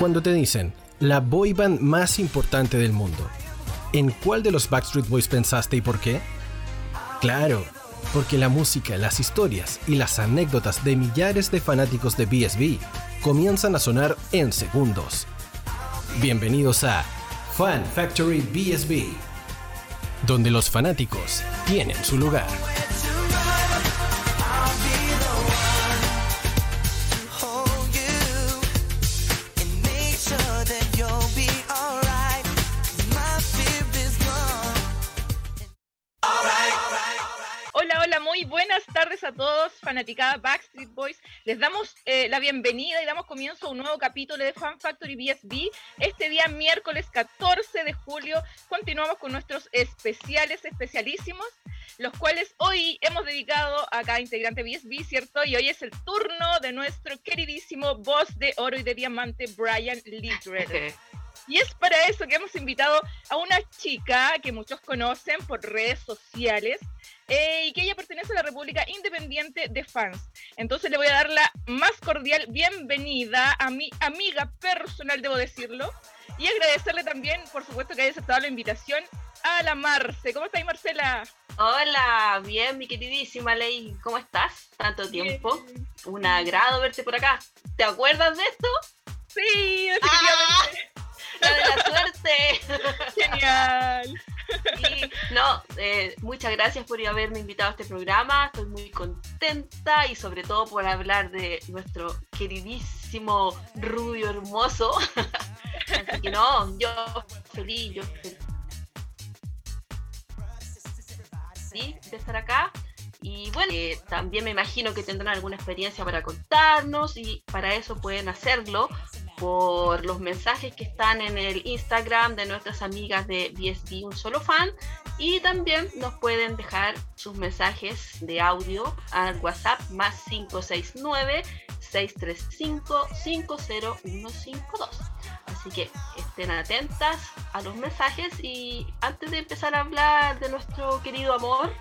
Cuando te dicen, la boy band más importante del mundo, ¿en cuál de los Backstreet Boys pensaste y por qué? Claro, porque la música, las historias y las anécdotas de millares de fanáticos de BSB comienzan a sonar en segundos. Bienvenidos a Fan Factory BSB, donde los fanáticos tienen su lugar. Fanaticada Backstreet Boys. Les damos eh, la bienvenida y damos comienzo a un nuevo capítulo de Fan Factory BSB. Este día, miércoles 14 de julio, continuamos con nuestros especiales, especialísimos, los cuales hoy hemos dedicado a cada integrante BSB, ¿cierto? Y hoy es el turno de nuestro queridísimo voz de oro y de diamante, Brian Littler. Y es para eso que hemos invitado a una chica que muchos conocen por redes sociales eh, y que ella pertenece a la República Independiente de Fans. Entonces le voy a dar la más cordial bienvenida a mi amiga personal, debo decirlo, y agradecerle también, por supuesto, que haya aceptado la invitación a la Marce. ¿Cómo estás, Marcela? Hola, bien, mi queridísima Ley. ¿Cómo estás? Tanto tiempo. Un agrado verte por acá. ¿Te acuerdas de esto? Sí, definitivamente. ¡Ah! La de la suerte. Genial. no, eh, muchas gracias por haberme invitado a este programa. Estoy muy contenta y sobre todo por hablar de nuestro queridísimo rubio hermoso. Así que no, yo feliz, yo feliz de estar acá. Y bueno, eh, también me imagino que tendrán alguna experiencia para contarnos y para eso pueden hacerlo por los mensajes que están en el Instagram de nuestras amigas de BSB Un Solo Fan y también nos pueden dejar sus mensajes de audio al WhatsApp más 569 635 50152. Así que estén atentas a los mensajes y antes de empezar a hablar de nuestro querido amor,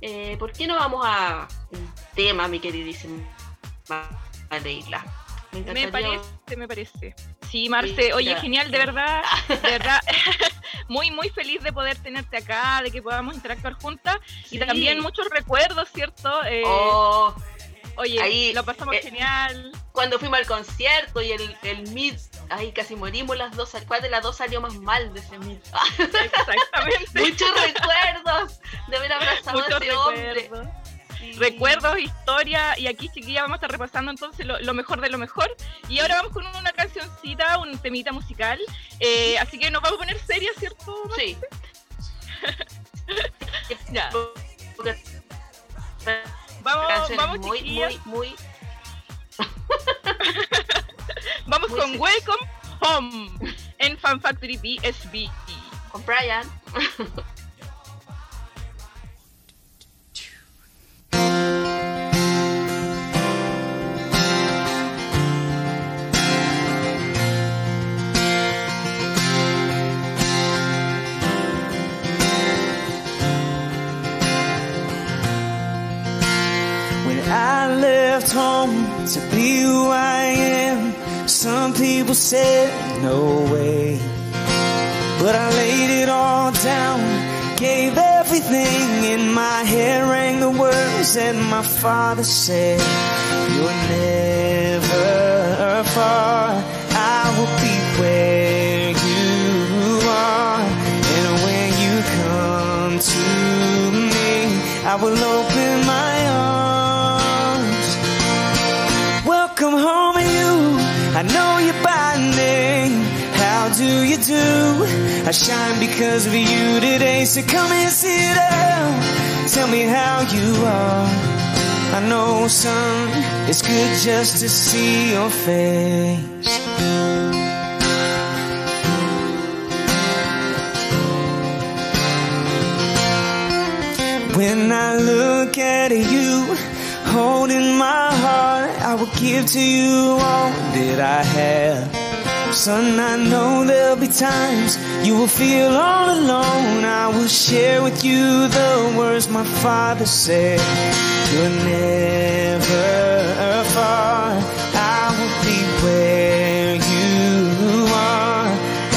eh, ¿por qué no vamos a un tema, mi queridísima Leila? Me, parece, me parece. Sí, Marce, oye, genial, de verdad, de verdad, muy, muy feliz de poder tenerte acá, de que podamos interactuar juntas y también muchos recuerdos, ¿cierto? Eh, oh, oye, ahí, lo pasamos eh, genial. Cuando fuimos al concierto y el, el Meet, ahí casi morimos las dos, ¿cuál de las dos salió más mal de ese Meet? Exactamente. muchos recuerdos de haber abrazado a ese hombre recuerdos, historia, y aquí chiquilla vamos a estar repasando entonces lo, mejor de lo mejor. Y ahora vamos con una cancioncita, un temita musical, eh, así que nos vamos a poner seria, ¿cierto? Sí. ya. Vamos, vamos muy, muy, muy, vamos con Welcome Home en Fan Factory BSB. Con Brian. Left home to be who I am. Some people said, no way. But I laid it all down, gave everything in my head, rang the words that my father said. You're never far, I will be where you are. And when you come to me, I will open my Welcome home and you, I know you by name. How do you do? I shine because of you today, so come and sit down. Tell me how you are. I know, son, it's good just to see your face. When I look at you, Holding my heart, I will give to you all that I have. Son, I know there'll be times you will feel all alone. I will share with you the words my father said. You're never far. I will be where you are.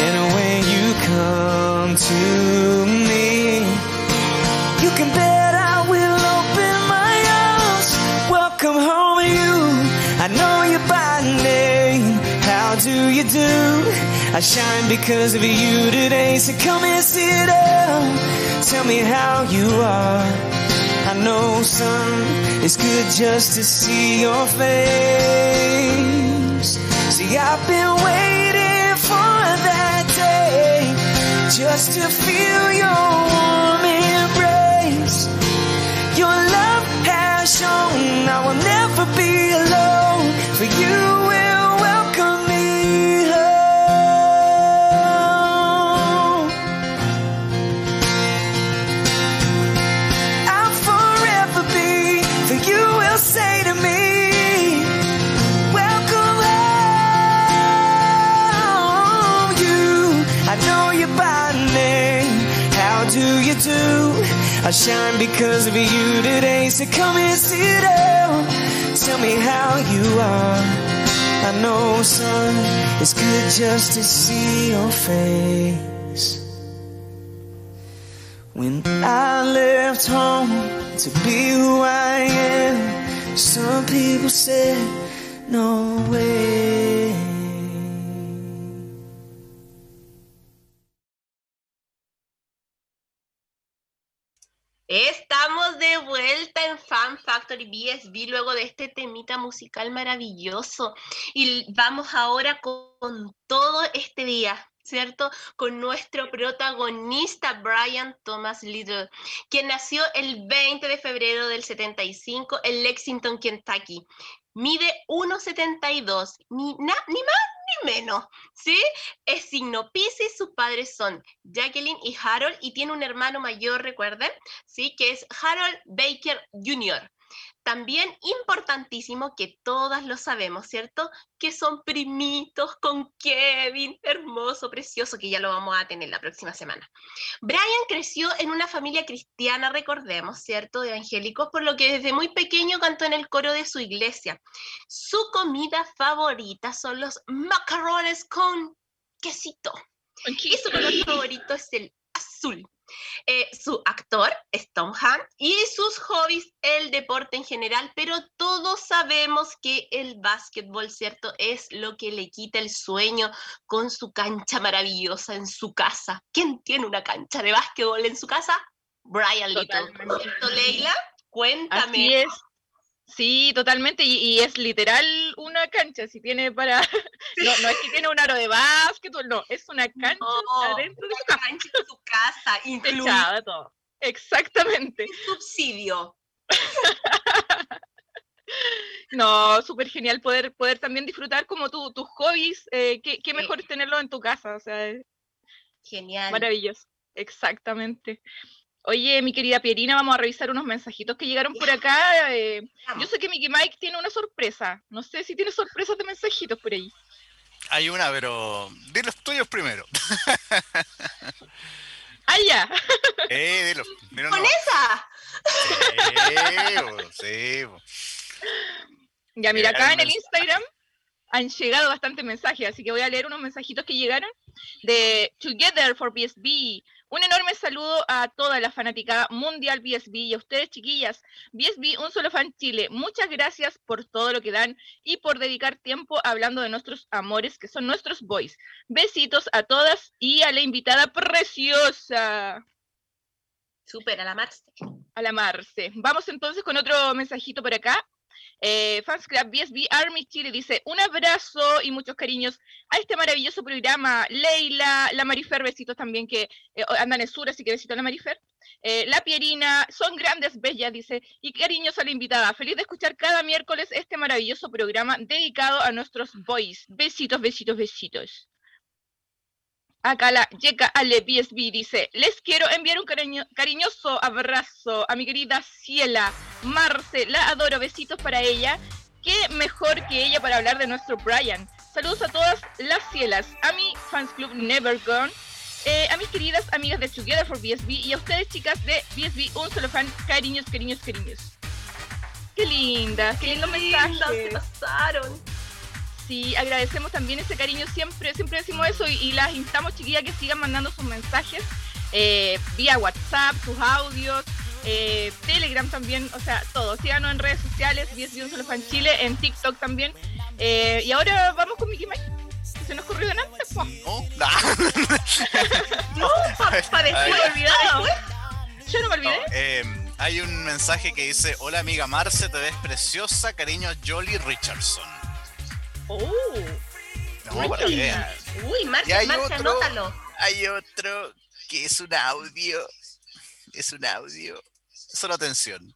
And when you come to Do you do? I shine because of you today. So come and sit down. Tell me how you are. I know, son, it's good just to see your face. See, I've been waiting for that day just to feel your warm embrace. Your love has shown shine because of you today. So come and sit down. Tell me how you are. I know, son, it's good just to see your face. When I left home to be who I am, some people said, no way. Fan Factory BSB luego de este temita musical maravilloso. Y vamos ahora con todo este día, ¿cierto? Con nuestro protagonista Brian Thomas Little, quien nació el 20 de febrero del 75 en Lexington, Kentucky. Mide 1,72, ni, ni más ni menos, ¿sí? Es signo Pisces, sus padres son Jacqueline y Harold y tiene un hermano mayor, recuerden, ¿sí? Que es Harold Baker Jr. También importantísimo que todas lo sabemos, ¿cierto? Que son primitos con Kevin, hermoso, precioso, que ya lo vamos a tener la próxima semana. Brian creció en una familia cristiana, recordemos, ¿cierto? De evangélicos, por lo que desde muy pequeño cantó en el coro de su iglesia. Su comida favorita son los macarrones con quesito. Y su color favorito es el azul. Eh, su actor es Tom Hanks y sus hobbies el deporte en general, pero todos sabemos que el básquetbol, ¿cierto? Es lo que le quita el sueño con su cancha maravillosa en su casa. ¿Quién tiene una cancha de básquetbol en su casa? Brian Little. Totalmente. ¿Cierto, Leila? Cuéntame. Así es. Sí, totalmente. Y, y es literal una cancha. Si tiene para. No, no es que tiene un aro de básquetbol, no. Es una cancha No, adentro de su casa. cancha en su casa, todo. Exactamente. subsidio. No, súper genial poder, poder también disfrutar como tu, tus hobbies. eh, qué, qué Sí. mejor es tenerlo en tu casa. O sea, Genial. maravilloso. Exactamente. Oye, mi querida Pierina, vamos a revisar unos mensajitos que llegaron por acá. eh, yo sé que Mickey Mike tiene una sorpresa. No sé si tiene sorpresas de mensajitos por ahí. Hay una, pero di los tuyos primero. ¡Ah, ya! Eh, di los, mira, ¡Con no. esa! Sí, bo, sí, bo. Ya, mira, acá en el Instagram han llegado bastantes mensajes, así que voy a leer unos mensajitos que llegaron de Together for BSB. Un enorme saludo a toda la fanaticada mundial BSB y a ustedes, chiquillas. BSB, un solo fan Chile. Muchas gracias por todo lo que dan y por dedicar tiempo hablando de nuestros amores, que son nuestros boys. Besitos a todas y a la invitada preciosa. Súper, a la Marce. a la Marce. Vamos entonces con otro mensajito por acá. Eh, BSB Army Chile dice: Un abrazo y muchos cariños a este maravilloso programa. Leila, la Marifer, besitos también que eh, andan en sur, así que besitos a la Marifer. Eh, la Pierina, son grandes, bellas, dice. Y cariños a la invitada. Feliz de escuchar cada miércoles este maravilloso programa dedicado a nuestros boys. Besitos, besitos, besitos. Acá la Yeka Ale BSB dice, les quiero enviar un cariño- cariñoso abrazo a mi querida Ciela Marce, la adoro, besitos para ella. Qué mejor que ella para hablar de nuestro Brian. Saludos a todas las Cielas, a mi fans club Never Gone, eh, a mis queridas amigas de Together for BSB y a ustedes chicas de BSB, un solo fan, cariños, cariños, cariños. Qué linda, qué, lindo Lindas, mensaje. se pasaron. Sí, agradecemos también ese cariño, siempre, siempre decimos eso y, y las instamos, chiquillas, que sigan mandando sus mensajes. eh, vía WhatsApp, sus audios, eh, Telegram también, o sea, todo. Síganos en redes sociales, BSB Un Solo Fan Chile, en TikTok también. Eh, y ahora vamos con Mickey Mike. Se nos ocurrió de antes, po. No, nah. No, pa- Ay. olvidado. Yo no me No, olvidé. eh, hay un mensaje que dice: Hola amiga Marce, te ves preciosa, cariño Jolly Richardson. Oh, No, para que vean. Uy, Marcia, hay Marcia, otro- anótalo. Hay otro que es un audio. Es un audio. Solo atención.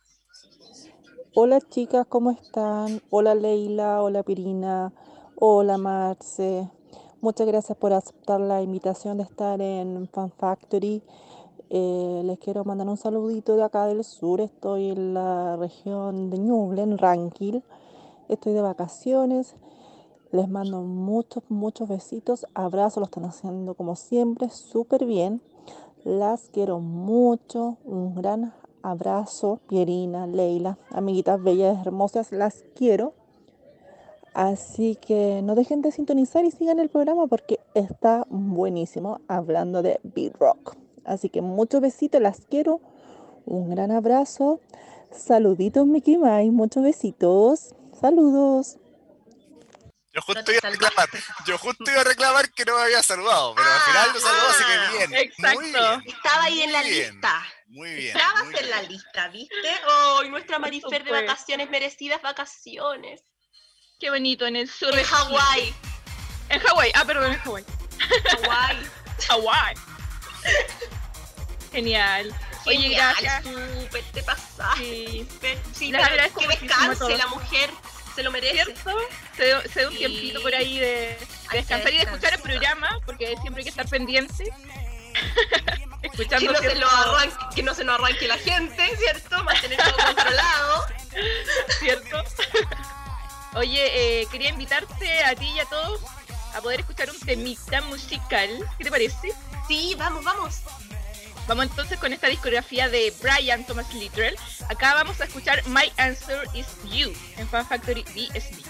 Hola chicas, ¿cómo están? Hola Leila, hola Pirina, hola Marce. Muchas gracias por aceptar la invitación de estar en Fan Factory. Eh, les quiero mandar un saludito de acá del sur. Estoy en la región de Ñuble, en Ranquil. Estoy de vacaciones. Les mando muchos, muchos besitos. Abrazos, lo están haciendo como siempre, súper bien. Las quiero mucho. Un gran abrazo, Pierina, Leila, amiguitas bellas, hermosas, las quiero. Así que no dejen de sintonizar y sigan el programa porque está buenísimo hablando de beat rock. Así que muchos besitos, las quiero. Un gran abrazo. Saluditos, Mickey Mai, muchos besitos. Saludos. Yo justo, No iba a reclamar, yo justo iba a reclamar que no me había saludado, pero al final lo saludó, así que bien. Muy Exacto. bien. Estaba ahí en la bien. lista. Muy bien. Estabas muy en la bien. lista, ¿viste? Oh, nuestra Marifer de vacaciones, merecidas vacaciones. qué bonito, en el sur En. Hawái. En Hawái, ah, perdón, en Hawái. Hawái. Hawái. Genial. Oye, Genial, gracias. Súper, te pasaste. Sí, Sí, Les pero a descanse la mujer. Se lo merece. ¿cierto? Se, dio- se un Sí. tiempito por ahí de, de que descansar y de escuchar el programa, porque siempre hay que estar pendiente. Que Escuchando no, se cierto- lo arranque, que no se nos arranque la gente, ¿cierto? Mantener todo controlado. ¿cierto? Oye, eh, quería invitarte a ti y a todos a poder escuchar un temita musical. ¿Qué te parece? Sí, vamos, vamos. Vamos entonces con esta discografía de Brian Thomas Littrell. Acá vamos a escuchar My Answer is You en Fan Factory BSB.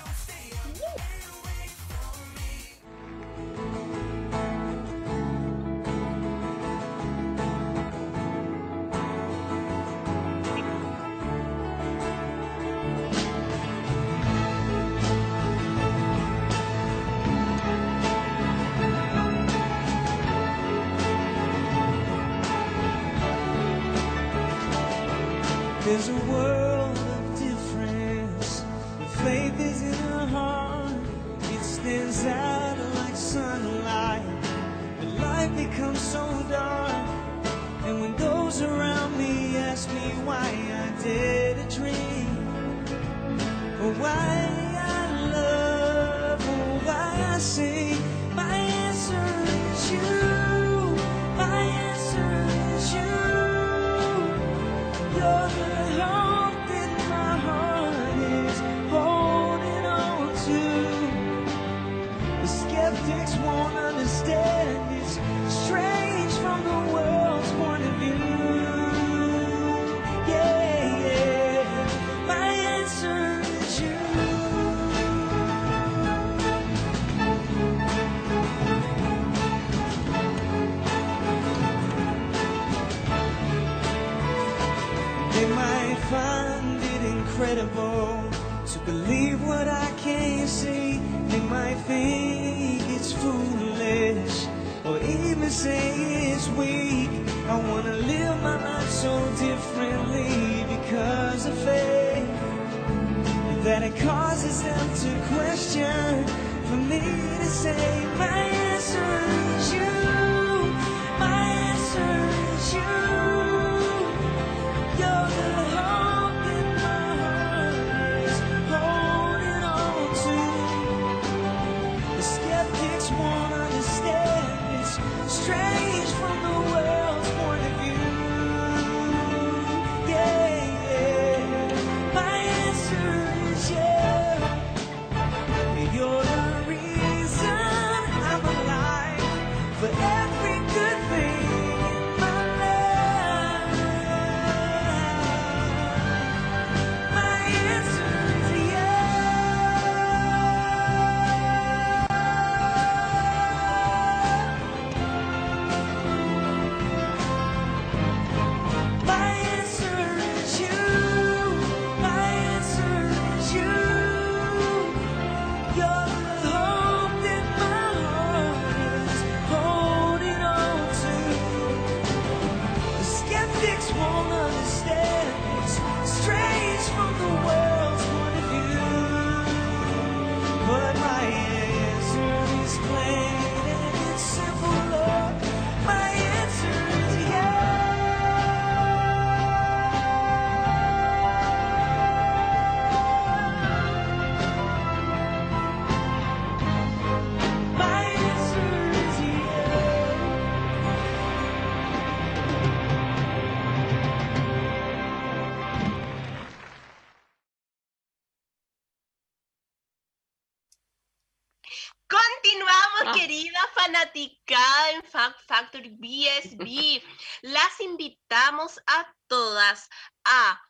A todas. A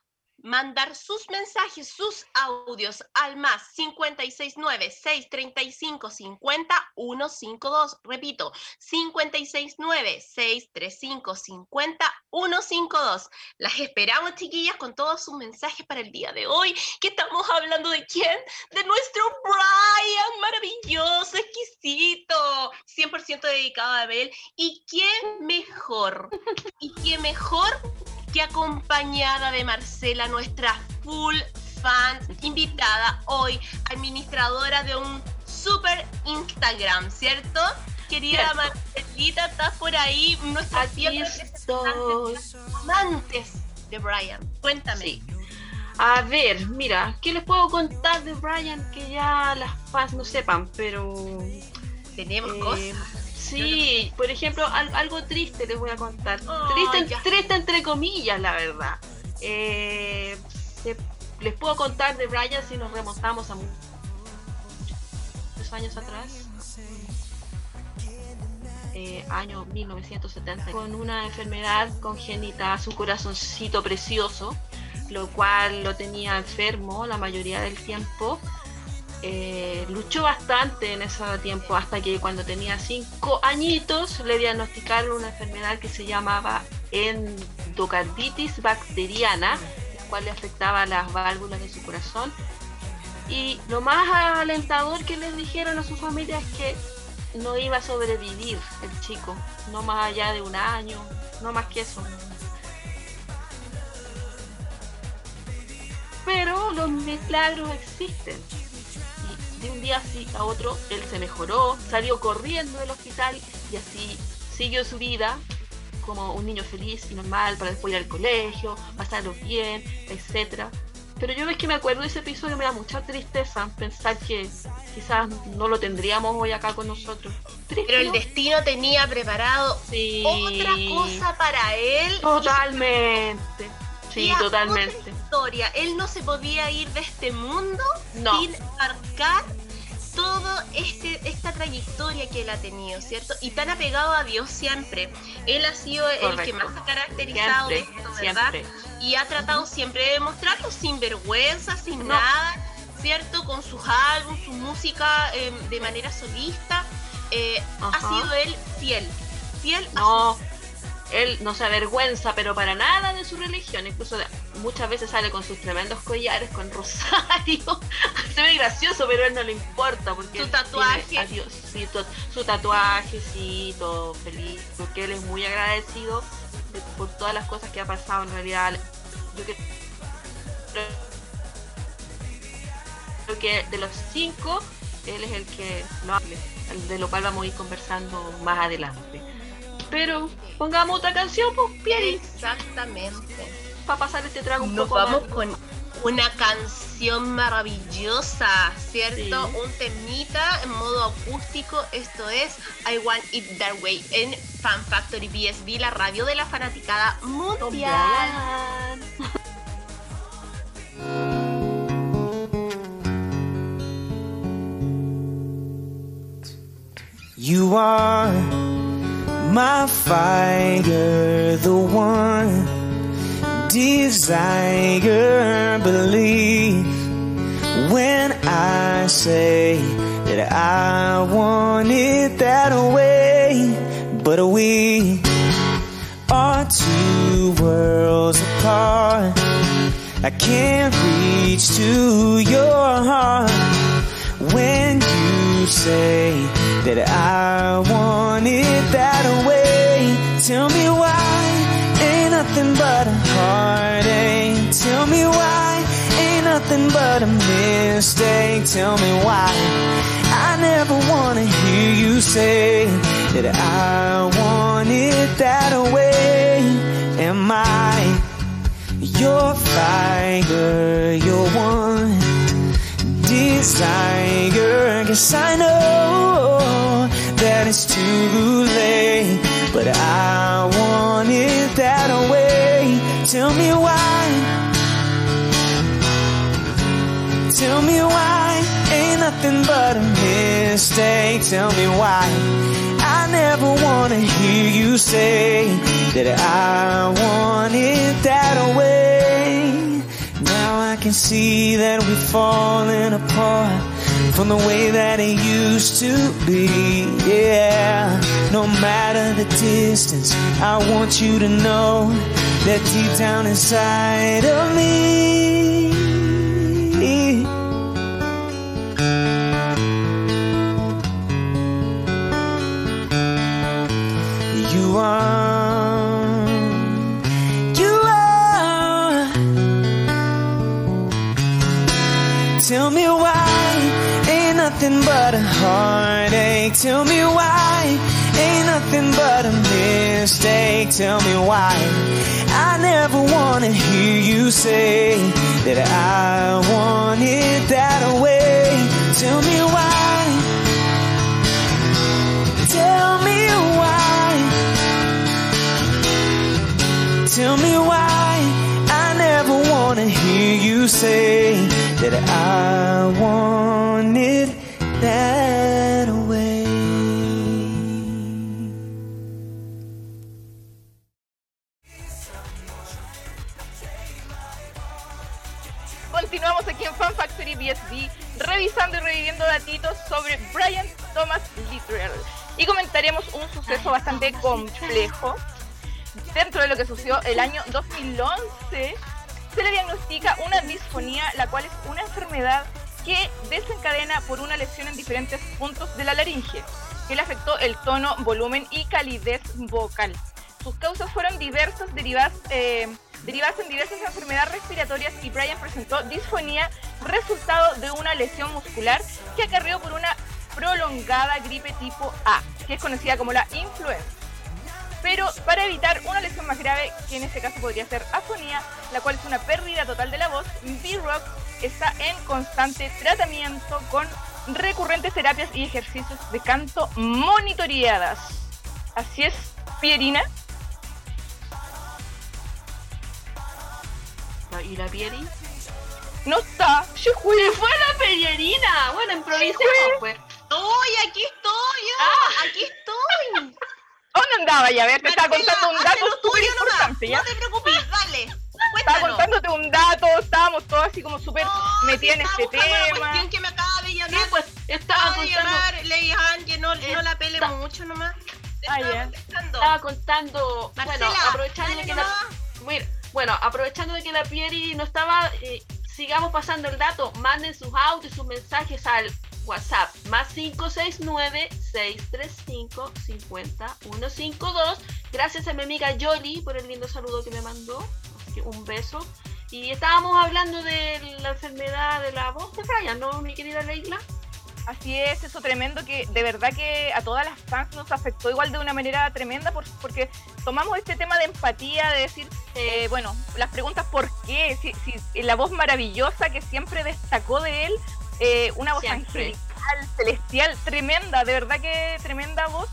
mandar sus mensajes, sus audios al más 569-635-50-152. Repito, 569-635-50-152. Las esperamos, chiquillas, con todos sus mensajes para el día de hoy. Que estamos hablando de quién? De nuestro Brian, maravilloso, exquisito, 100% dedicado a Abel. ¿Y quién mejor? ¿Y quién mejor que acompañada de Marcela, nuestra full fan invitada hoy, administradora de un super Instagram, ¿cierto? Querida. Marcelita, estás por ahí, nuestra fiel amantes de Brian. Cuéntame. Sí. A ver, mira, ¿qué les puedo contar de Brian que ya las fans no sepan? Pero. Tenemos eh, cosas. Sí, por ejemplo, al- algo triste les voy a contar. Oh, triste, ya. triste entre comillas, la verdad. Eh, se- les puedo contar de Brian si nos remontamos a mu- muchos años atrás. Eh, año 1970, con una enfermedad congénita, su corazoncito precioso, lo cual lo tenía enfermo la mayoría del tiempo. Eh, luchó bastante en ese tiempo hasta que cuando tenía cinco añitos le diagnosticaron una enfermedad que se llamaba endocarditis bacteriana, la cual le afectaba las válvulas de su corazón. Y lo más alentador que les dijeron a su familia es que no iba a sobrevivir el chico, no más allá de un año, no más que eso. Pero los milagros existen. De un día así a otro, él se mejoró, salió corriendo del hospital y así siguió su vida como un niño feliz y normal para después ir al colegio, pasarlo bien, etcétera. Pero yo ves que me acuerdo de ese episodio, me da mucha tristeza pensar que quizás no lo tendríamos hoy acá con nosotros. Triste, Pero el ¿no? destino tenía preparado Sí. otra cosa para él. y Totalmente. Sí, totalmente. otra historia. Él no se podía ir de este mundo No. sin marcar toda este, esta trayectoria que él ha tenido, ¿cierto? Y tan apegado a Dios siempre. Él ha sido el que Correcto. más ha caracterizado de Siempre, esto, ¿verdad? siempre. Y ha tratado siempre de mostrarlo sin vergüenza, sin No. nada, ¿cierto? Con sus álbumes, su música eh, de manera solista. Eh, ha sido él fiel. Fiel a No, él no se avergüenza, pero para nada de su religión. Incluso muchas veces sale con sus tremendos collares, con rosario. se ve gracioso, pero a él no le importa. Porque Su tatuaje. sí, su tatuaje, sí, todo feliz. Porque él es muy agradecido de- por todas las cosas que ha pasado. En realidad, yo que- creo que de los cinco, él es el que no hable, de lo cual vamos a ir conversando más adelante. Pero pongamos otra canción, pues, Pieri, Exactamente. para pasar este trago un Nos poco vamos más. con una canción maravillosa, ¿cierto? Sí. Un temita en modo acústico. Esto es I Want It That Way en Fan Factory BSB, la radio de la fanaticada mundial. You are my fighter, the one desire. Believe when I say that I want it that way, but we are two worlds apart. I can't reach to your heart when you say that I want it that way. Tell me why ain't nothing but a heartache. Tell me why ain't nothing but a mistake. Tell me why I never wanna hear you say that I want it that way. Am I your fire, your one desire. Guess I know that it's too late, but I want it that way. Tell me why. Tell me why ain't nothing but a mistake. Tell me why. I never wanna hear you say that I want it that way. Now I can see that we're falling apart from the way that it used to be. Yeah, no matter the distance, I want you to know that deep down inside of me. You are, nothing but a heartache. Tell me why ain't nothing but a mistake. Tell me why I never wanna hear you say that I want it that way. Tell me why. Tell me why. Tell me why I never wanna hear you say that I want it that way. Continuamos aquí en Fan Factory BSB, revisando y reviviendo datitos sobre Brian Thomas Littrell. Y comentaremos un suceso bastante complejo. Dentro de lo que sucedió el año 2011, se le diagnostica una disfonía, la cual es una enfermedad que desencadena por una lesión en diferentes puntos de la laringe, que le afectó el tono, volumen y calidez vocal. Sus causas fueron diversas, derivadas, eh, derivadas en diversas enfermedades respiratorias y Brian presentó disfonía resultado de una lesión muscular que acarreó por una prolongada gripe tipo A, que es conocida como la influenza. Pero para evitar una lesión más grave, que en este caso podría ser afonía, la cual es una pérdida total de la voz, B-Rock está en constante tratamiento con recurrentes terapias y ejercicios de canto monitoreadas. Así es, Pierina. ¿Y la Pieri? No está. Se fue. ¡Se fue la Pierina! Bueno, improvisemos, pues. Estoy, aquí estoy, yo, Ah. aquí estoy. ¿Dónde andaba ya? A ver, te estaba contando un dato súper importante, ¿ya? No te preocupes, dale. Estaba contándote un dato, estábamos todos así como súper No, metidos en este la tema. cuestión que me acaba de Sí, pues, estaba Acaba de contando, llamar Ley Han, que no, no la pele Está- mucho nomás. Ah, estaba contando, bueno, aprovechando de que la, nomás. mira, bueno, aprovechando de que la Pieri no estaba, eh, sigamos pasando el dato, manden sus audios, sus mensajes al WhatsApp, más 569-635-50152. Gracias a mi amiga Yoli por el lindo saludo que me mandó, un beso. Y estábamos hablando de la enfermedad de la voz de Brian, ¿no, mi querida Leila? Así es, eso tremendo que de verdad que a todas las fans nos afectó igual de una manera tremenda por- porque tomamos este tema de empatía, de decir, eh, bueno, las preguntas por qué, si, si la voz maravillosa que siempre destacó de él, eh, una voz Siempre. angelical, celestial, tremenda, de verdad que tremenda voz,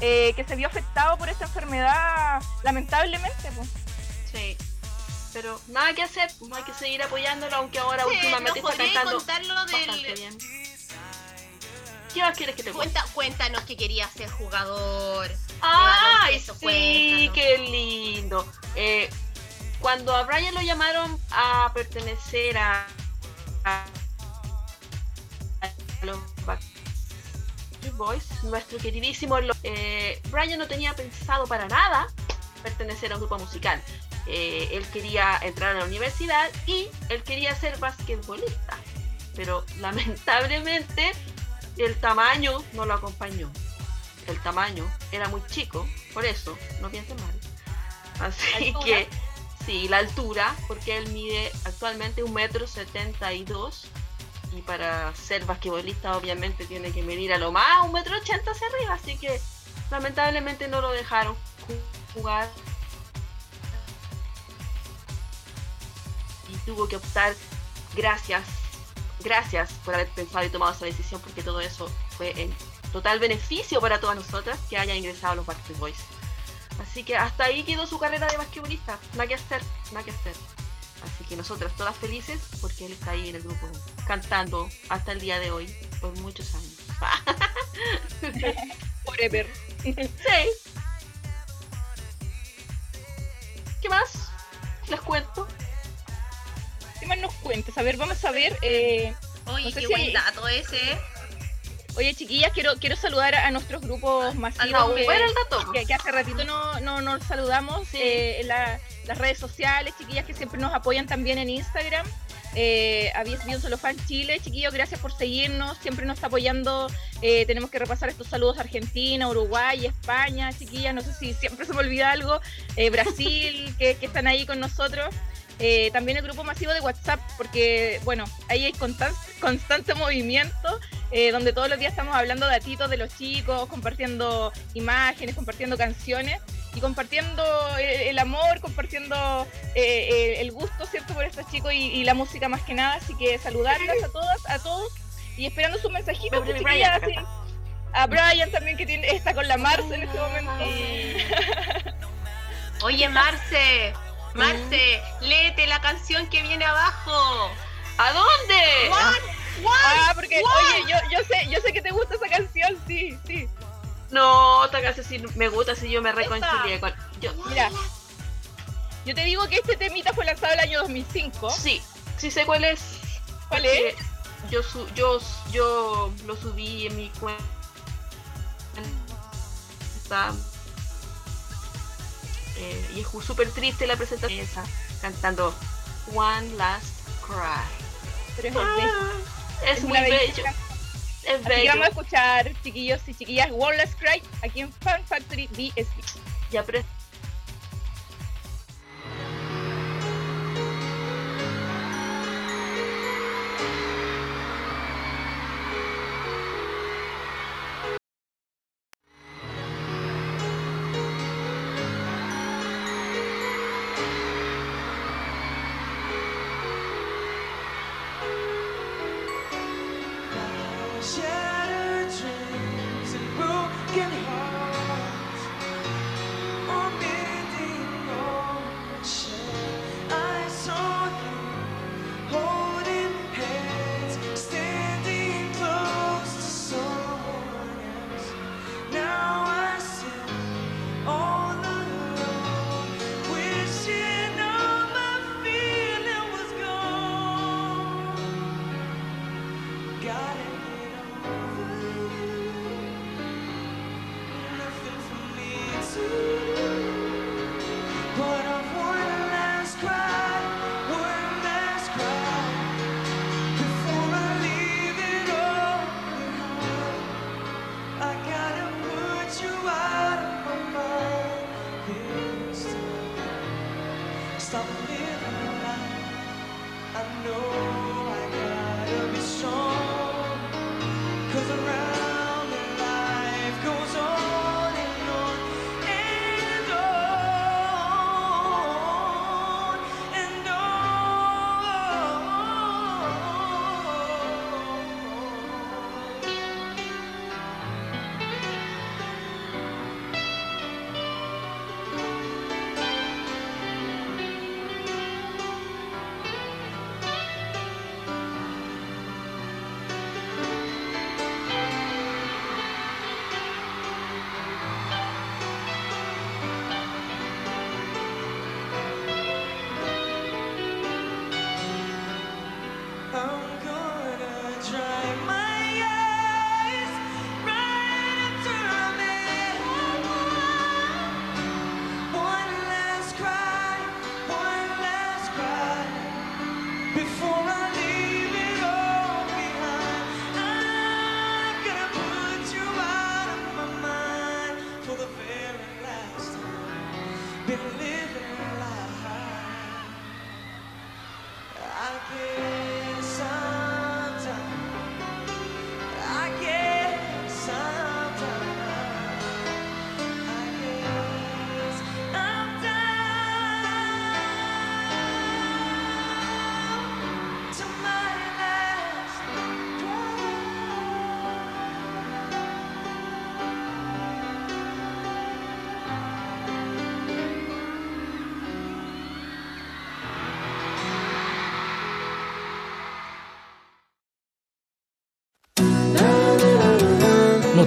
eh, que se vio afectado por esta enfermedad lamentablemente. pues. Sí. Pero nada que hacer, no hay que seguir apoyándolo, aunque ahora Sí, últimamente ¿nos está cantando bastante del... bien. ¿Qué más quieres que te cuente? Cuenta, cuéntanos que quería ser jugador. ¡Ay, eso, sí! cuéntanos. ¡Qué lindo! Eh, cuando a Brian lo llamaron a pertenecer a, a, a los Backstreet Boys, nuestro queridísimo, eh, Brian no tenía pensado para nada pertenecer a un grupo musical. Eh, él quería entrar a la universidad y él quería ser basquetbolista. Pero lamentablemente el tamaño no lo acompañó. El tamaño era muy chico, por eso, no piensen mal. Así que, sí, la altura, porque él mide actualmente un metro setenta y dos y para ser basquetbolista obviamente tiene que medir a lo más un metro ochenta hacia arriba, así que lamentablemente no lo dejaron ju- jugar y tuvo que optar gracias gracias por haber pensado y tomado esa decisión porque todo eso fue en total beneficio para todas nosotras que haya ingresado a los Backstreet Boys así que hasta ahí quedó su carrera de basquetbolista nada que hacer nada que hacer así que nosotras todas felices porque él está ahí en el grupo cantando hasta el día de hoy, por muchos años. Forever. sí. ¿Qué más? Les cuento. ¿Qué más nos cuentas? A ver, vamos a ver. Eh, Oye, No sé qué si buen hay- dato ese. oye, chiquillas, quiero, quiero saludar a nuestros grupos masivos. Anda, que- bueno el dato. que, que hace ratito no, no nos saludamos Sí. eh, en la- las redes sociales, chiquillas que siempre nos apoyan también en Instagram. Eh, habéis visto solo fan Chile, chiquillos, gracias por seguirnos, siempre nos está apoyando. eh, tenemos que repasar estos saludos a Argentina, Uruguay, España, chiquillas, no sé si siempre se me olvida algo, eh, Brasil, que, que están ahí con nosotros. Eh, también el grupo masivo de WhatsApp, porque bueno, ahí hay constan- constante movimiento, eh, donde todos los días estamos hablando datitos de los chicos, compartiendo imágenes, compartiendo canciones y compartiendo el, el amor, compartiendo eh, eh, el gusto, ¿cierto?, por estos chicos y, y la música más que nada. Así que saludarlas a todas, a todos y esperando sus mensajitos. Pues, chiquillas. A Brian también, que tiene, está con la Mars en este momento. Oye, Marce, Marce, léete la canción que viene abajo. ¿A dónde? Ah, porque, oye, yo, yo sé, yo sé que te gusta esa canción, sí, sí. No, esta canción sí me gusta si yo me reconcilié con. Yo, Mira, yo te digo que este temita fue lanzado el año 2005. sí, sí sé cuál es. ¿Cuál es? Yo, su- yo, yo lo subí en mi cuenta. Eh, y es súper triste la presentación esa, cantando One Last Cry. Pero es bello. Es Es muy una bello. Es Así que bello. vamos a escuchar, chiquillos y chiquillas, One Last Cry aquí en Fan Factory BSB. Ya, pero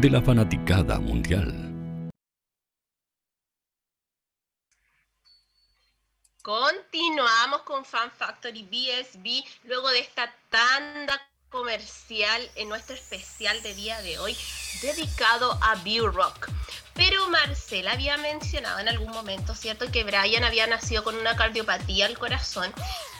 de la fanaticada mundial. Continuamos con Fan Factory BSB luego de esta tanda comercial en nuestro especial de día de hoy dedicado a View Rock. Pero Marcela había mencionado en algún momento, ¿cierto?, que Brian había nacido con una cardiopatía al corazón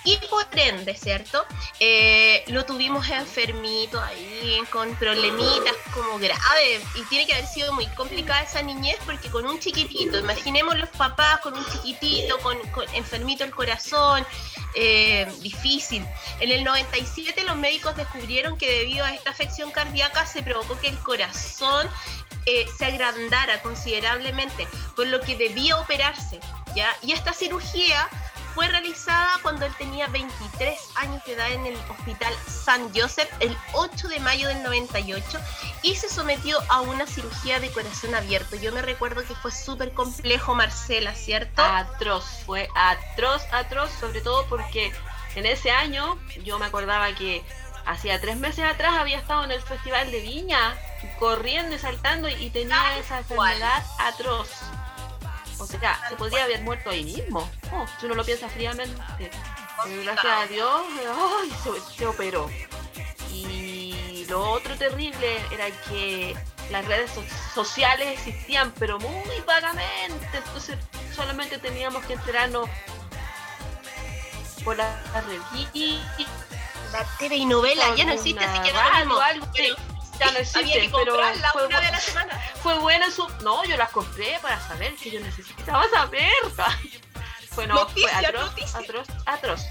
y por ende, ¿cierto? Eh, lo tuvimos enfermito ahí, con problemitas como graves. Y tiene que haber sido muy complicada esa niñez porque con un chiquitito, imaginemos los papás con un chiquitito, con, enfermito el corazón, eh, difícil. En el 97 los médicos descubrieron que debido a esta afección cardíaca se provocó que el corazón eh, se agrandara considerablemente, por lo que debía operarse. ¿ya? Y esta cirugía fue realizada cuando él tenía 23 años de edad en el Hospital San Joseph el 8 de mayo del 98 y se sometió a una cirugía de corazón abierto. Yo me recuerdo que fue súper complejo, Marcela, ¿cierto? Atroz, fue atroz, atroz, sobre todo porque en ese año yo me acordaba que hacía tres meses atrás había estado en el Festival de Viña, corriendo y saltando y tenía esa enfermedad atroz. O sea, se podría haber muerto ahí mismo. Oh, si uno lo piensa fríamente. gracias a Dios, se, operó. Y lo otro terrible era que las redes sociales existían, pero muy vagamente. Entonces solamente teníamos que enterarnos por la, revista. La TV y novela ya no existe, así que algo, algo, ya no existe, pero fue, una de la semana. fue buena su... No, yo las compré para saber que yo necesitaba saber. bueno, fue atroz, atroz, atroz.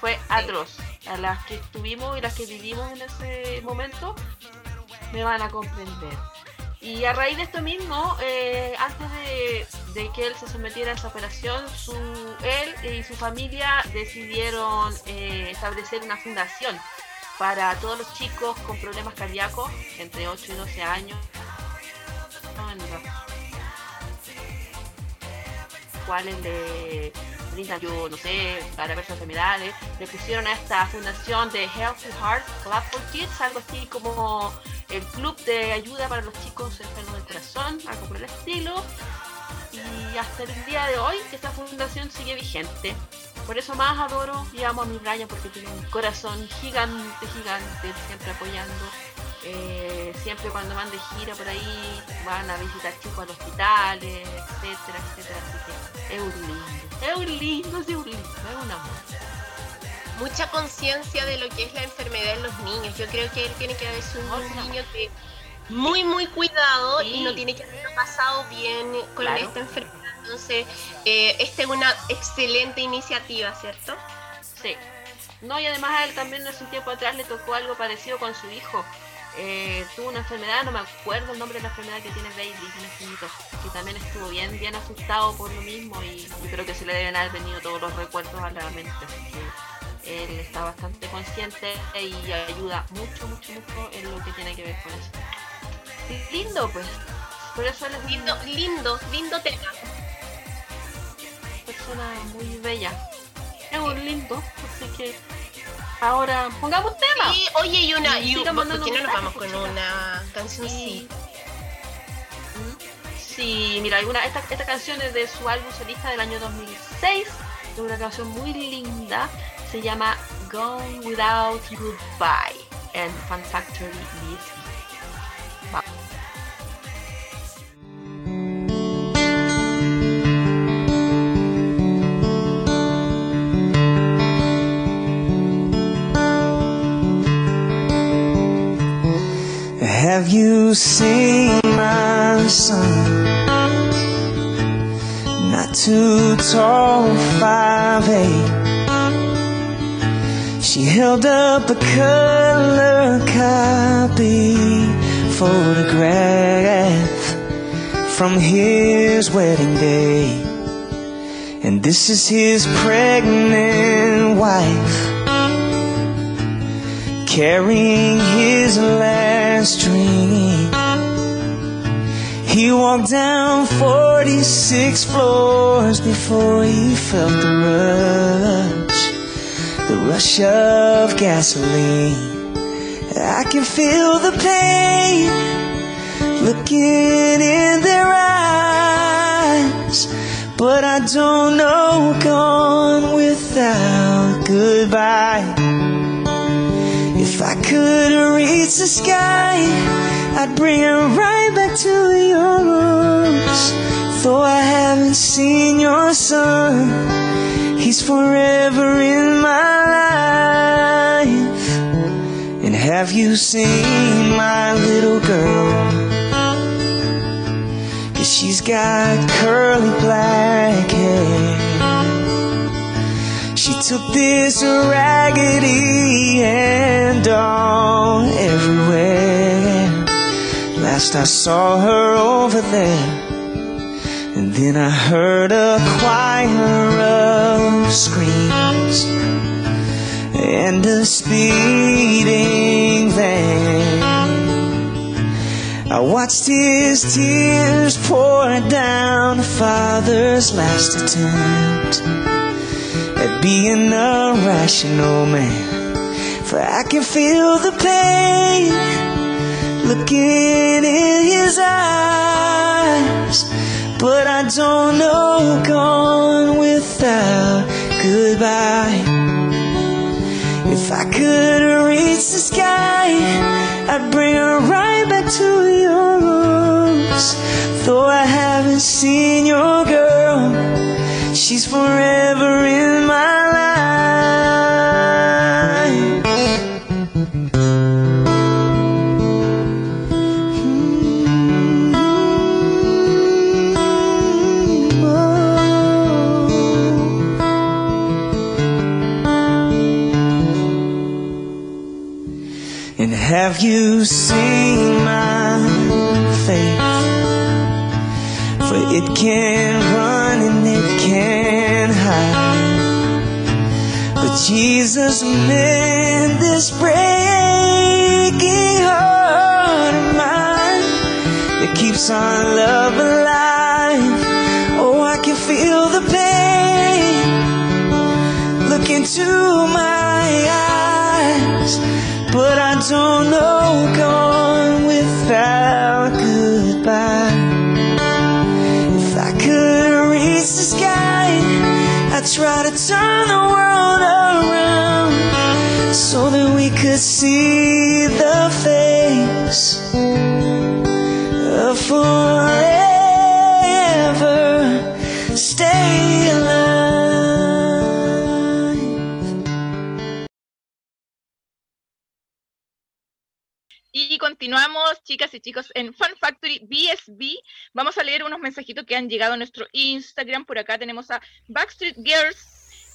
Fue atroz. A las que estuvimos y las que vivimos en ese momento me van a comprender. Y a raíz de esto mismo, eh, antes de, que él se sometiera a esa operación, su, él y su familia decidieron eh, establecer una fundación para todos los chicos con problemas cardíacos entre 8 y 12 años. Cuáles le brindan, yo no sé, para ver enfermedades, le pusieron a esta fundación de Healthy Heart Club for Kids, algo así como el club de ayuda para los chicos enfermos del corazón, algo por el estilo. Y hasta el día de hoy esta fundación sigue vigente. Por eso más adoro y amo a mi Ryan porque tiene un corazón gigante, gigante, siempre apoyando. Eh, siempre cuando van de gira por ahí van a visitar chicos al hospitales, etcétera, etcétera. Así es un lindo, es un lindo, es un lindo, es un amor. Mucha conciencia de lo que es la enfermedad en los niños. Yo creo que él tiene que haber sido un niño que muy, muy cuidado y no tiene que haber pasado bien con esta enfermedad entonces, eh, esta es una excelente iniciativa, ¿cierto? Sí. No, y además a él también hace un tiempo atrás le tocó algo parecido con su hijo. Eh, tuvo una enfermedad, no me acuerdo el nombre de la enfermedad que tiene Baby, que también estuvo bien, bien asustado por lo mismo y yo creo que se le deben haber venido todos los recuerdos a la mente. que él está bastante consciente y ayuda mucho, mucho, mucho en lo que tiene que ver con eso. Lindo, pues. Por eso él es lindo, lindo, lindo tema. Persona muy bella. Es un lindo, así que ahora pongamos tema. Y oye, y una, y un, ¿por qué no nos vamos con una canción sí? Sí, mira, alguna, esta, esta canción es de su álbum solista del año 2006. Es una canción muy linda. Se llama Gone Without Goodbye en Fan Factory BSB. Have you seen my son? Not too tall, five eight. She held up a color copy photograph from his wedding day. And this is his pregnant wife carrying his last dream. He walked down 46 floors before he felt the rush, the rush of gasoline. I can feel the pain looking in their eyes, but I don't know gone without goodbye. Could reach the sky, I'd bring her right back to your arms. Though I haven't seen your son, he's forever in my life. And have you seen my little girl? She's got curly black hair. Took this raggedy and all everywhere. Last I saw her over there. And then I heard a choir of screams and a speeding van. I watched his tears pour down the father's last attempt at being a rational man. For I can feel the pain looking in his eyes. But I don't know gone without goodbye. If I could reach the sky, I'd bring her right back to your. Though I haven't seen your girl, she's forever in my han llegado a nuestro Instagram. Por acá tenemos a Backstreet Girls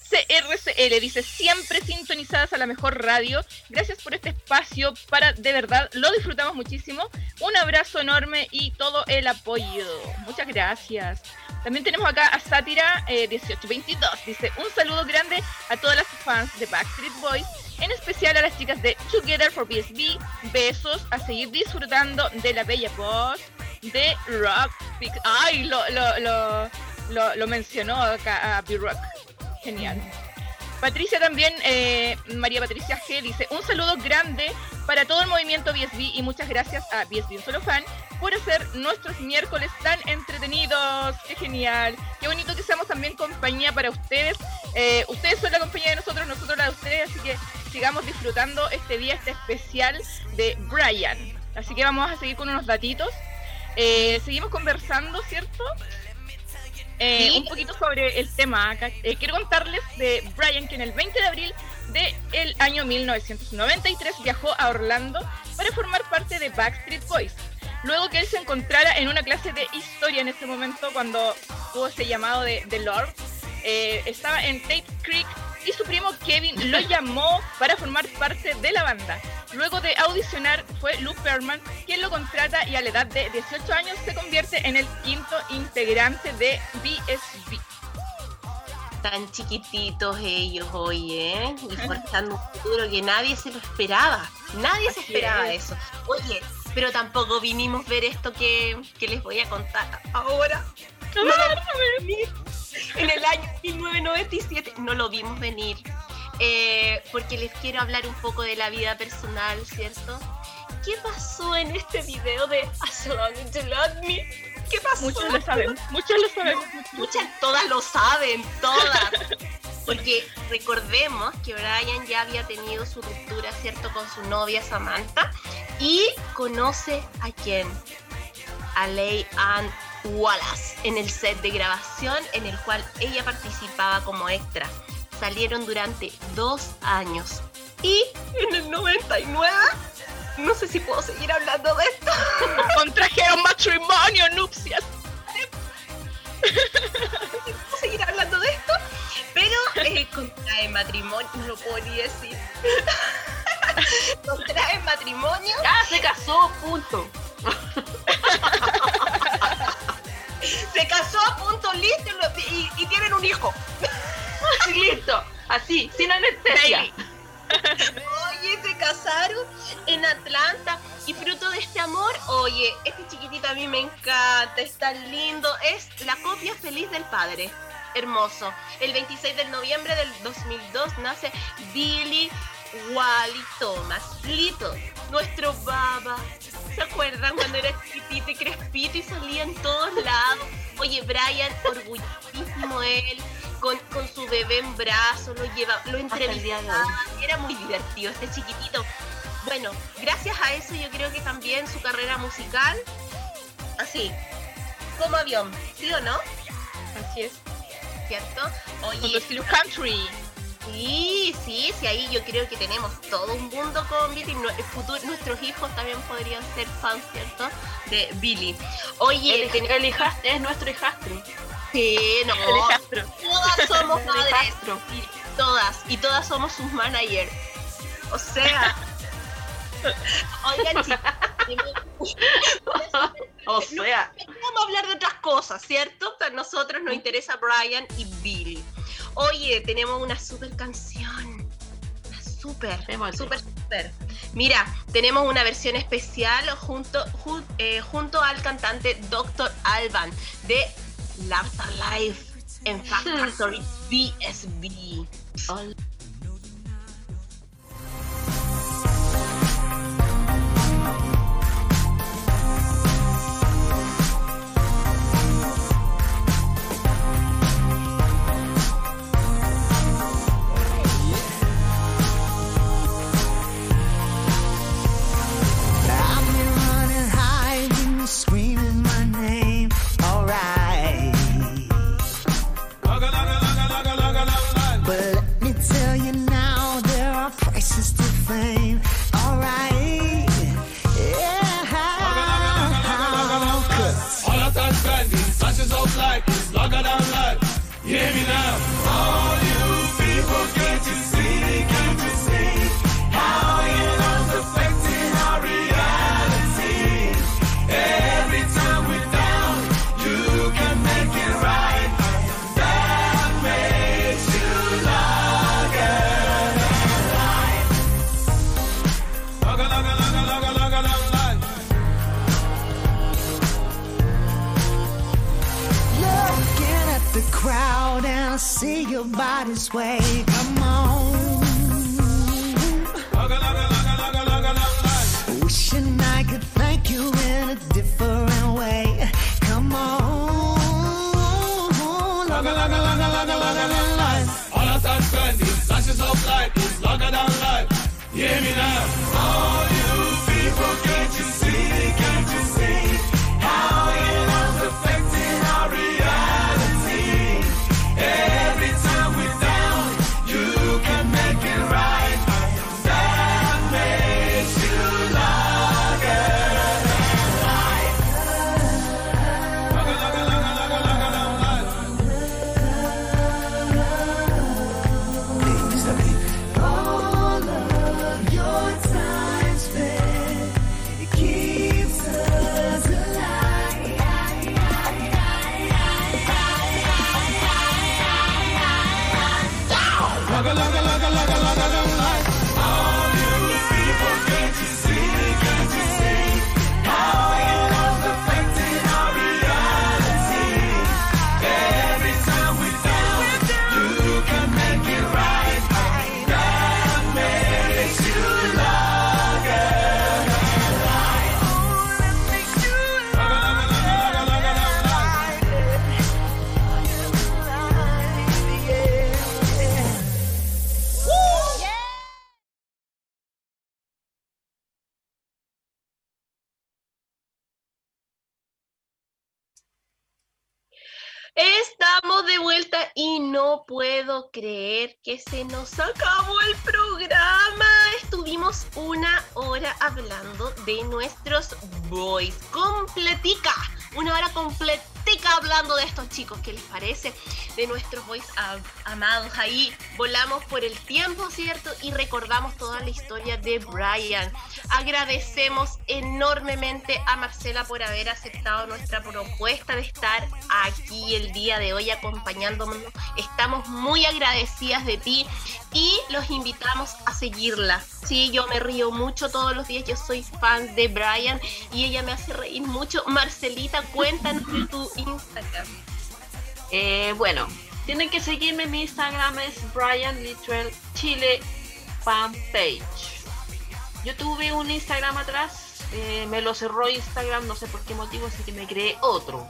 CRCL. Dice, siempre sintonizadas a la mejor radio. Gracias por este espacio. Para, de verdad, lo disfrutamos muchísimo. Un abrazo enorme y todo el apoyo. Muchas gracias. También tenemos acá a Sátira eh, 1822. Dice, un saludo grande a todas las fans de Backstreet Boys en especial a las chicas de Together for BSB. Besos, a seguir disfrutando de la bella voz. de Rock. Ay, lo, lo, lo, lo, mencionó acá a B-Rock. Genial. Patricia también, eh, María Patricia G dice, un saludo grande para todo el movimiento BSB y muchas gracias a BSB Un Solo Fan por hacer nuestros miércoles tan entretenidos. Qué genial. Qué bonito que seamos también compañía para ustedes. Eh, ustedes son la compañía de nosotros, nosotros la de ustedes, así que sigamos disfrutando este día, este especial de Brian. Así que vamos a seguir con unos datitos. Eh, seguimos conversando, ¿cierto? Eh, un poquito sobre el tema. Eh, quiero contarles de Brian que en el 20 de abril del año 1993 viajó a Orlando para formar parte de Backstreet Boys. Luego que él se encontrara en una clase de historia en ese momento cuando tuvo ese llamado de, de Lord, eh, estaba en Tate Creek y su primo Kevin lo llamó para formar parte de la banda. Luego de audicionar fue Luke Perman quien lo contrata y a la edad de 18 años se convierte en el quinto integrante de BSB. Tan chiquititos ellos hoy, ¿eh? Y forjando un futuro que nadie se lo esperaba. Nadie se esperaba eso. Oye, pero tampoco vinimos a ver esto que, que les voy a contar ahora. No, en el año 1997 no lo vimos venir. Eh, porque les quiero hablar un poco de la vida personal, ¿cierto? ¿Qué pasó en este video de As Long as Love Me? ¿Qué pasó? Muchos lo saben, muchos lo saben. Muchas, todas lo saben, todas. Porque recordemos que Brian ya había tenido su ruptura, ¿cierto? Con su novia Samantha. Y conoce a quién? A Leigh Ann Wallace en el set de grabación en el cual ella participaba como extra. Salieron durante dos años. Y en el 99, no sé si puedo seguir hablando de esto. Contrajeron matrimonio, nupcias. puedo seguir hablando de esto, pero eh, contrae matrimonio, no lo puedo ni decir. contrae matrimonio. Ya se casó, punto. Y fruto de este amor, oye, este chiquitito a mí me encanta, es tan lindo, es la copia feliz del padre. Hermoso. El 26 de noviembre del 2002 nace Billy Wally Thomas Little, nuestro baba. ¿Se acuerdan cuando era chiquitito y crespito y salía en todos lados? Oye, Brian, orgullosísimo él, con, con su bebé en brazos, lo lleva, lo entrevistaba, era muy divertido este chiquitito. Bueno, gracias a eso yo creo que también su carrera musical, así, como avión, ¿sí o no? Así es. ¿Cierto? Oye, country. Sí, sí, sí, ahí yo creo que tenemos todo un mundo con Billy. nuestros hijos también podrían ser fans, ¿cierto? De Billy. Oye, el, hijastro es nuestro hijastro. Sí, no. El hijastro. Todas somos madres. Todas. Y todas somos sus managers. O sea. Oigan, o sea. vamos a hablar de otras cosas, ¿cierto? A nosotros nos interesa Brian y Billy. Oye, tenemos una super canción. Una super, super, super. Mira, tenemos una versión especial junto, eh, junto al cantante Dr. Alban de Love Alive en Factory BSB. Creer que se nos acabó el programa. Estuvimos una hora hablando de nuestros boys. Completica. Una hora completica hablando de estos chicos. ¿Qué les parece? De nuestros boys amados. Ahí volamos por el tiempo, ¿cierto? Y recordamos toda la historia de Brian. Agradecemos enormemente a Marcela por haber aceptado nuestra propuesta de estar aquí el día de hoy acompañándonos. Estamos muy agradecidas de ti y los invitamos a seguirla. Sí, yo me río mucho todos los días, yo soy fan de Brian y ella me hace reír mucho. Marcelita, cuéntanos tu Instagram. Eh, bueno, tienen que seguirme. Mi Instagram es Brian Literal Chile Fanpage. Yo tuve un Instagram atrás, eh, me lo cerró Instagram, no sé por qué motivo, así que me creé otro.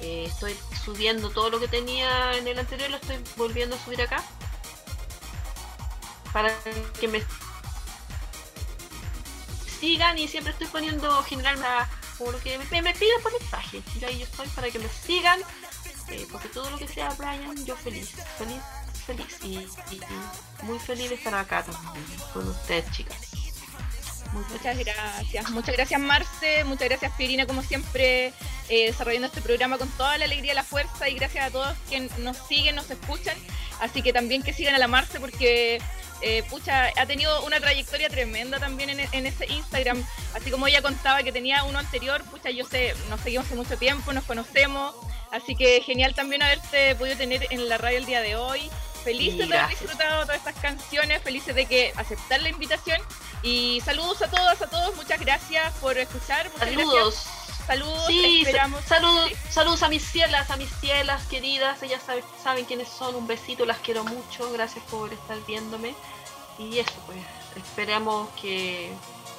Eh, estoy subiendo todo lo que tenía en el anterior, lo estoy volviendo a subir acá. Para que me sigan y siempre estoy poniendo generalmente como lo que me, me piden por mensaje. Y ahí yo estoy para que me sigan. eh, porque todo lo que sea Brian, yo feliz, feliz, feliz. Y, muy feliz de estar acá también con ustedes, chicas. Muchas gracias, muchas gracias Marce, muchas gracias Pirina como siempre eh, desarrollando este programa con toda la alegría y la fuerza y gracias a todos que nos siguen, nos escuchan, así que también que sigan a la Marce porque eh, pucha, ha tenido una trayectoria tremenda también en, en ese Instagram, así como ella contaba que tenía uno anterior, pucha, yo sé, nos seguimos hace mucho tiempo, nos conocemos, así que genial también haberte podido tener en la radio el día de hoy. Felices de haber disfrutado todas estas canciones, felices de que aceptar la invitación y saludos a todas, a todos, muchas gracias por escuchar. Muchas Saludos. gracias. Saludos, Sí, esperamos. sa- saludos, saludos a mis cielas, a mis cielas queridas, ellas saben, saben quiénes son, un besito, las quiero mucho, gracias por estar viéndome. Y eso, pues, esperemos que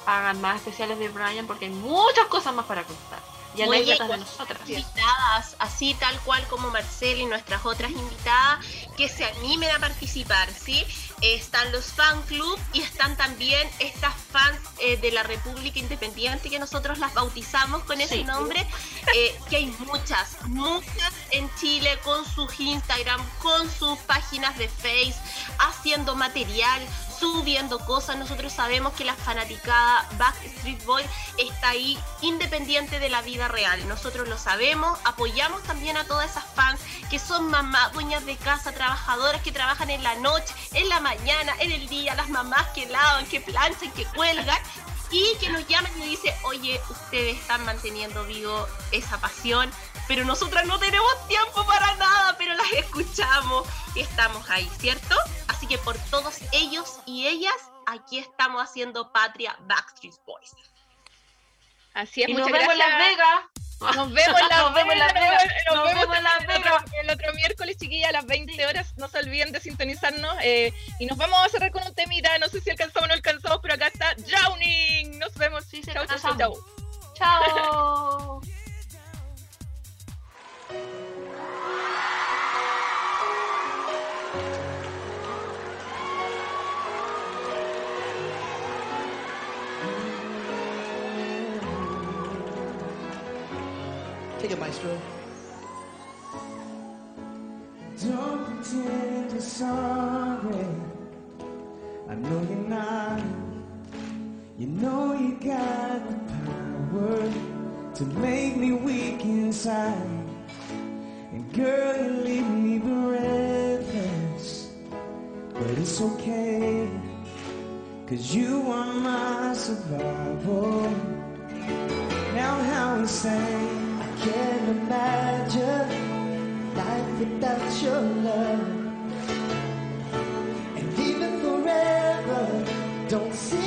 hagan más especiales de Brian porque hay muchas cosas más para contar. Y anécdotas de nosotras. invitadas, así tal cual como Marcela y nuestras otras invitadas, que se animen a participar, ¿sí? Están los fan club y están también estas fans eh, de la República Independiente que nosotros las bautizamos con ese Sí. nombre, eh, que hay muchas, muchas en Chile con sus Instagram, con sus páginas de Face, haciendo material, subiendo cosas. Nosotros sabemos que la fanaticada Backstreet Boy está ahí independiente de la vida real. Nosotros lo sabemos, apoyamos también a todas esas fans que son mamás, dueñas de casa, trabajadoras que trabajan en la noche, en la mañana, en el día, las mamás que lavan, que planchan, que cuelgan y que nos llaman y dicen, oye, ustedes están manteniendo vivo esa pasión, pero nosotras no tenemos tiempo para nada, pero las escuchamos y estamos ahí, ¿cierto? Que por todos ellos y ellas, aquí estamos haciendo Patria Backstreet Boys. Así es, Y muchas nos vemos en gracias. Las Vegas. Nos vemos en Las Vegas. Nos, Nos vemos en Las el otro- el otro miércoles, chiquilla, a las 20 horas. No se olviden de sintonizarnos. eh, y nos vamos a cerrar con un temita. No sé si alcanzamos o no alcanzamos, pero acá está Drowning. Nos vemos. Sí, chau, chau, chau, chau. Chao. Take it, maestro. Don't pretend you're sorry. I know you're not. You know you got the power to make me weak inside. And girl, you leave me breathless. But it's okay. Cause you are my survival. Now how we say Can't imagine life without your love. And even forever don't seem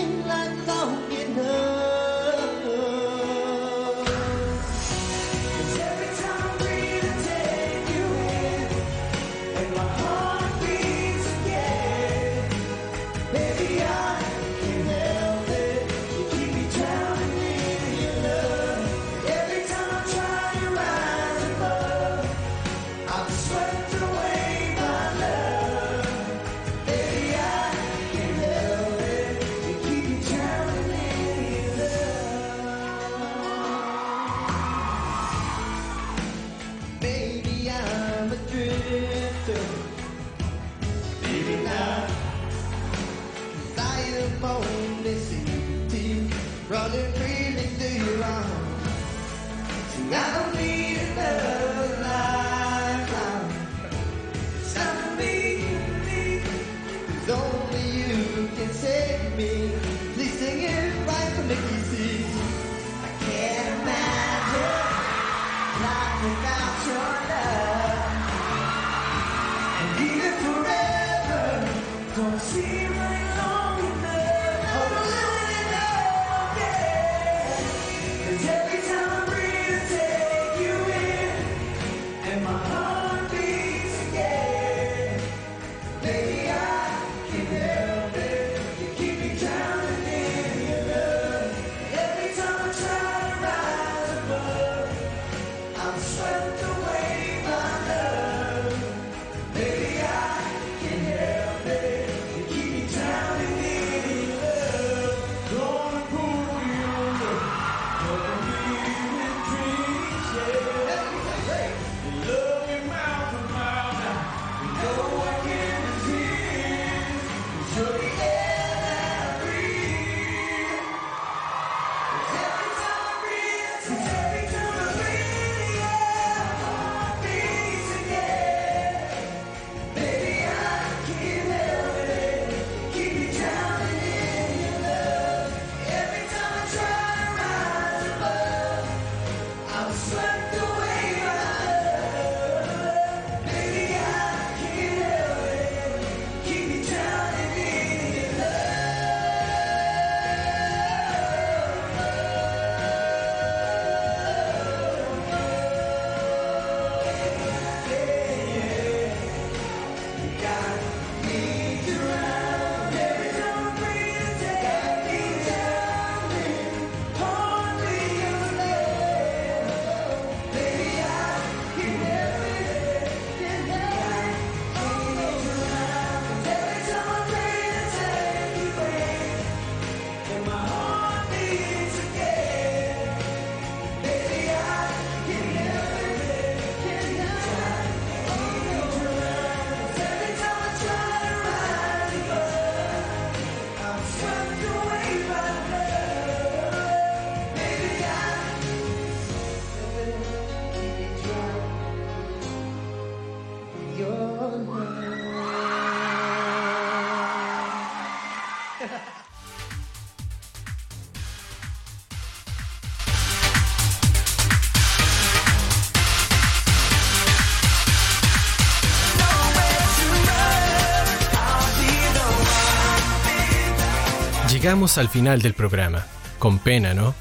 Llegamos al final del programa. Con pena, ¿no?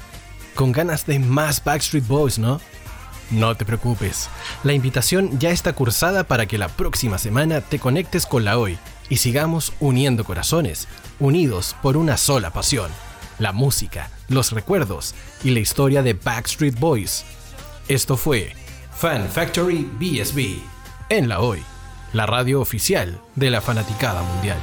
Con ganas de más Backstreet Boys, ¿no? No te preocupes, la invitación ya está cursada para que la próxima semana te conectes con la hoy y sigamos uniendo corazones, unidos por una sola pasión, la música, los recuerdos y la historia de Backstreet Boys. Esto fue Fan Factory BSB en la hoy, la radio oficial de la fanaticada mundial.